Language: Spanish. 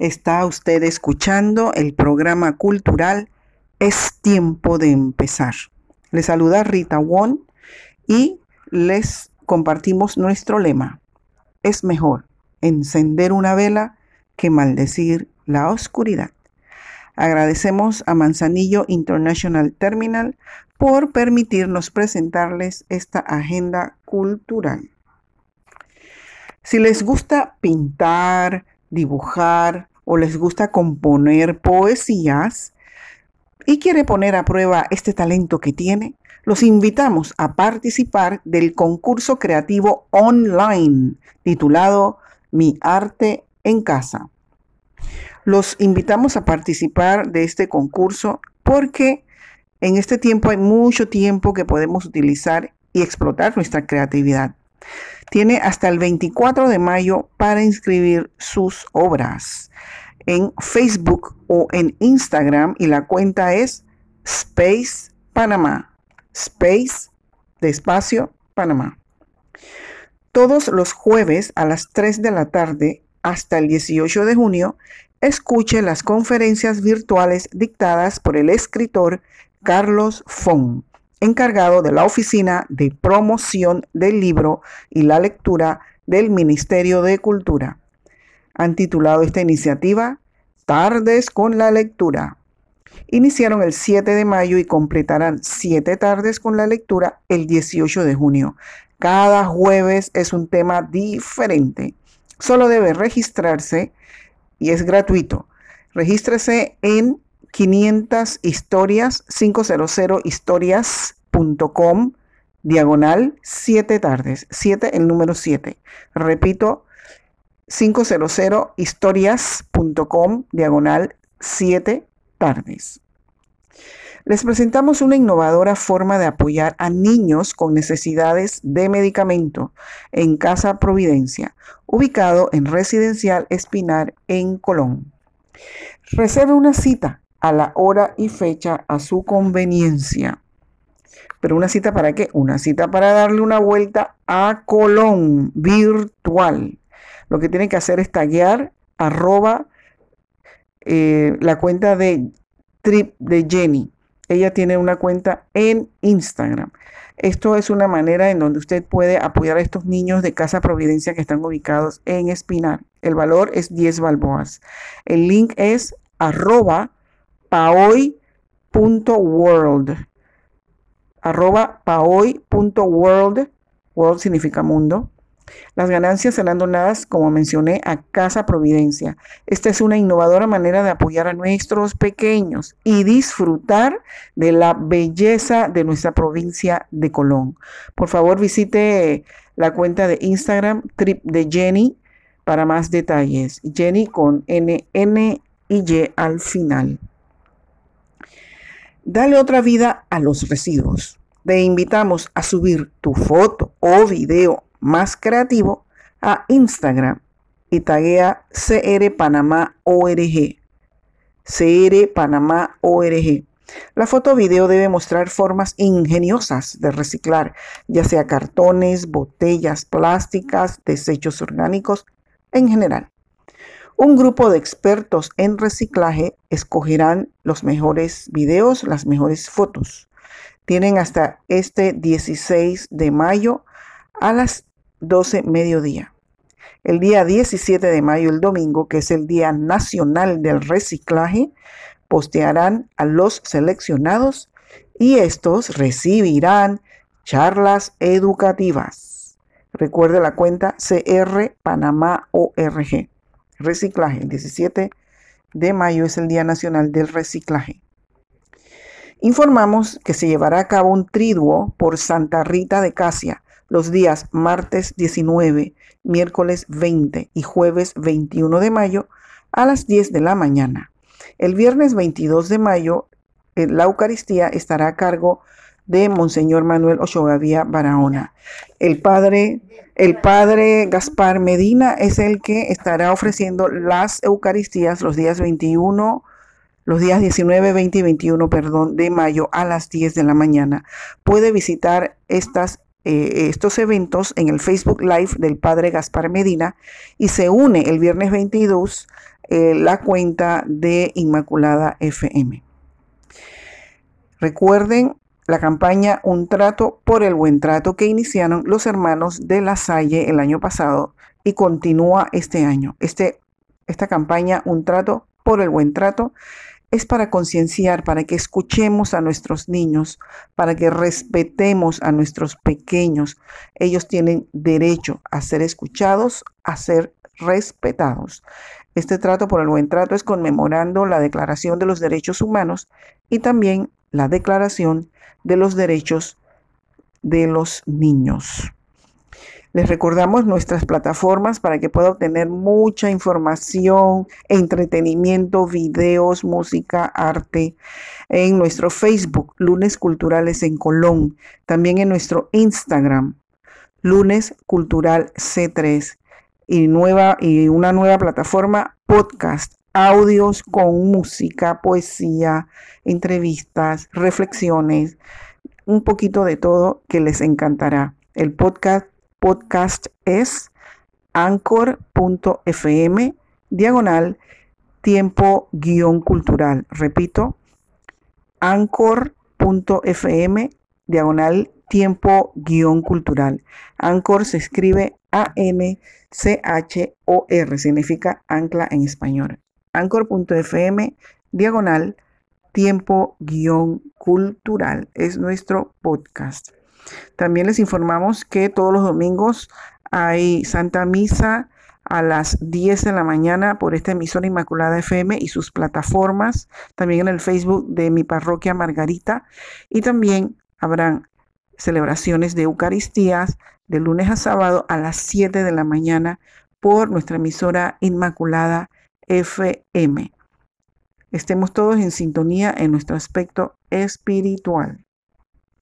Está usted escuchando el programa cultural Es tiempo de empezar. Le saluda Rita Won y les compartimos nuestro lema. Es mejor encender una vela que maldecir la oscuridad. Agradecemos a Manzanillo International Terminal por permitirnos presentarles esta agenda cultural. Si les gusta pintar, dibujar o les gusta componer poesías y quiere poner a prueba este talento que tiene, los invitamos a participar del concurso creativo online titulado Mi arte en casa. Los invitamos a participar de este concurso porque en este tiempo hay mucho tiempo que podemos utilizar y explotar nuestra creatividad. Tiene hasta el 24 de mayo para inscribir sus obras en Facebook o en Instagram y la cuenta es Space Panamá. Space de espacio Panamá. Todos los jueves a las 3 de la tarde hasta el 18 de junio, escuche las conferencias virtuales dictadas por el escritor Carlos Fong encargado de la Oficina de Promoción del Libro y la Lectura del Ministerio de Cultura. Han titulado esta iniciativa Tardes con la Lectura. Iniciaron el 7 de mayo y completarán 7 tardes con la lectura el 18 de junio. Cada jueves es un tema diferente. Solo debe registrarse y es gratuito. Regístrese en 500 historias, 500 historias.com, diagonal 7 tardes, 7 el número 7. Repito, 500 historias.com, diagonal 7 tardes. Les presentamos una innovadora forma de apoyar a niños con necesidades de medicamento en Casa Providencia, ubicado en Residencial Espinar en Colón. Reserve una cita a la hora y fecha a su conveniencia. Pero una cita para qué? Una cita para darle una vuelta a Colón virtual. Lo que tiene que hacer es taguear arroba eh, la cuenta de Trip de Jenny. Ella tiene una cuenta en Instagram. Esto es una manera en donde usted puede apoyar a estos niños de Casa Providencia que están ubicados en Espinar. El valor es 10 balboas. El link es arroba paoy.world. Arroba paoy.world. World significa mundo. Las ganancias serán donadas, como mencioné, a Casa Providencia. Esta es una innovadora manera de apoyar a nuestros pequeños y disfrutar de la belleza de nuestra provincia de Colón. Por favor, visite la cuenta de Instagram Trip de Jenny para más detalles. Jenny con N, N y Y al final. Dale otra vida a los residuos. Te invitamos a subir tu foto o video más creativo a Instagram y taguea CR Panamá ORG. CR Panamá ORG. La foto o video debe mostrar formas ingeniosas de reciclar, ya sea cartones, botellas plásticas, desechos orgánicos en general. Un grupo de expertos en reciclaje escogerán los mejores videos, las mejores fotos. Tienen hasta este 16 de mayo a las 12 mediodía. El día 17 de mayo, el domingo, que es el Día Nacional del Reciclaje, postearán a los seleccionados y estos recibirán charlas educativas. Recuerde la cuenta CR Panamá ORG reciclaje. El 17 de mayo es el Día Nacional del Reciclaje. Informamos que se llevará a cabo un triduo por Santa Rita de Casia los días martes 19, miércoles 20 y jueves 21 de mayo a las 10 de la mañana. El viernes 22 de mayo eh, la Eucaristía estará a cargo de Monseñor Manuel Ochogavía Barahona. El padre, el padre Gaspar Medina es el que estará ofreciendo las Eucaristías los días 21, los días 19, 20 y 21, perdón, de mayo a las 10 de la mañana. Puede visitar estas eh, estos eventos en el Facebook Live del Padre Gaspar Medina y se une el viernes 22 eh, la cuenta de Inmaculada FM. Recuerden la campaña Un trato por el buen trato que iniciaron los hermanos de La Salle el año pasado y continúa este año. Este, esta campaña Un trato por el buen trato es para concienciar, para que escuchemos a nuestros niños, para que respetemos a nuestros pequeños. Ellos tienen derecho a ser escuchados, a ser respetados. Este trato por el buen trato es conmemorando la Declaración de los Derechos Humanos y también la Declaración de los Derechos de los Niños. Les recordamos nuestras plataformas para que pueda obtener mucha información, entretenimiento, videos, música, arte. En nuestro Facebook, Lunes Culturales en Colón. También en nuestro Instagram, Lunes Cultural C3. Y, nueva, y una nueva plataforma, podcast, audios con música, poesía, entrevistas, reflexiones, un poquito de todo que les encantará. El podcast podcast es anchor.fm diagonal tiempo guion cultural. Repito, anchor.fm diagonal tiempo guion cultural. Anchor se escribe A-N-C-H-O-R, significa ancla en español. Anchor.fm diagonal tiempo guion cultural. Es nuestro podcast. También les informamos que todos los domingos hay Santa Misa a las 10 de la mañana por esta emisora Inmaculada FM y sus plataformas, también en el Facebook de mi parroquia Margarita. Y también habrán celebraciones de Eucaristías de lunes a sábado a las 7 de la mañana por nuestra emisora Inmaculada FM. Estemos todos en sintonía en nuestro aspecto espiritual.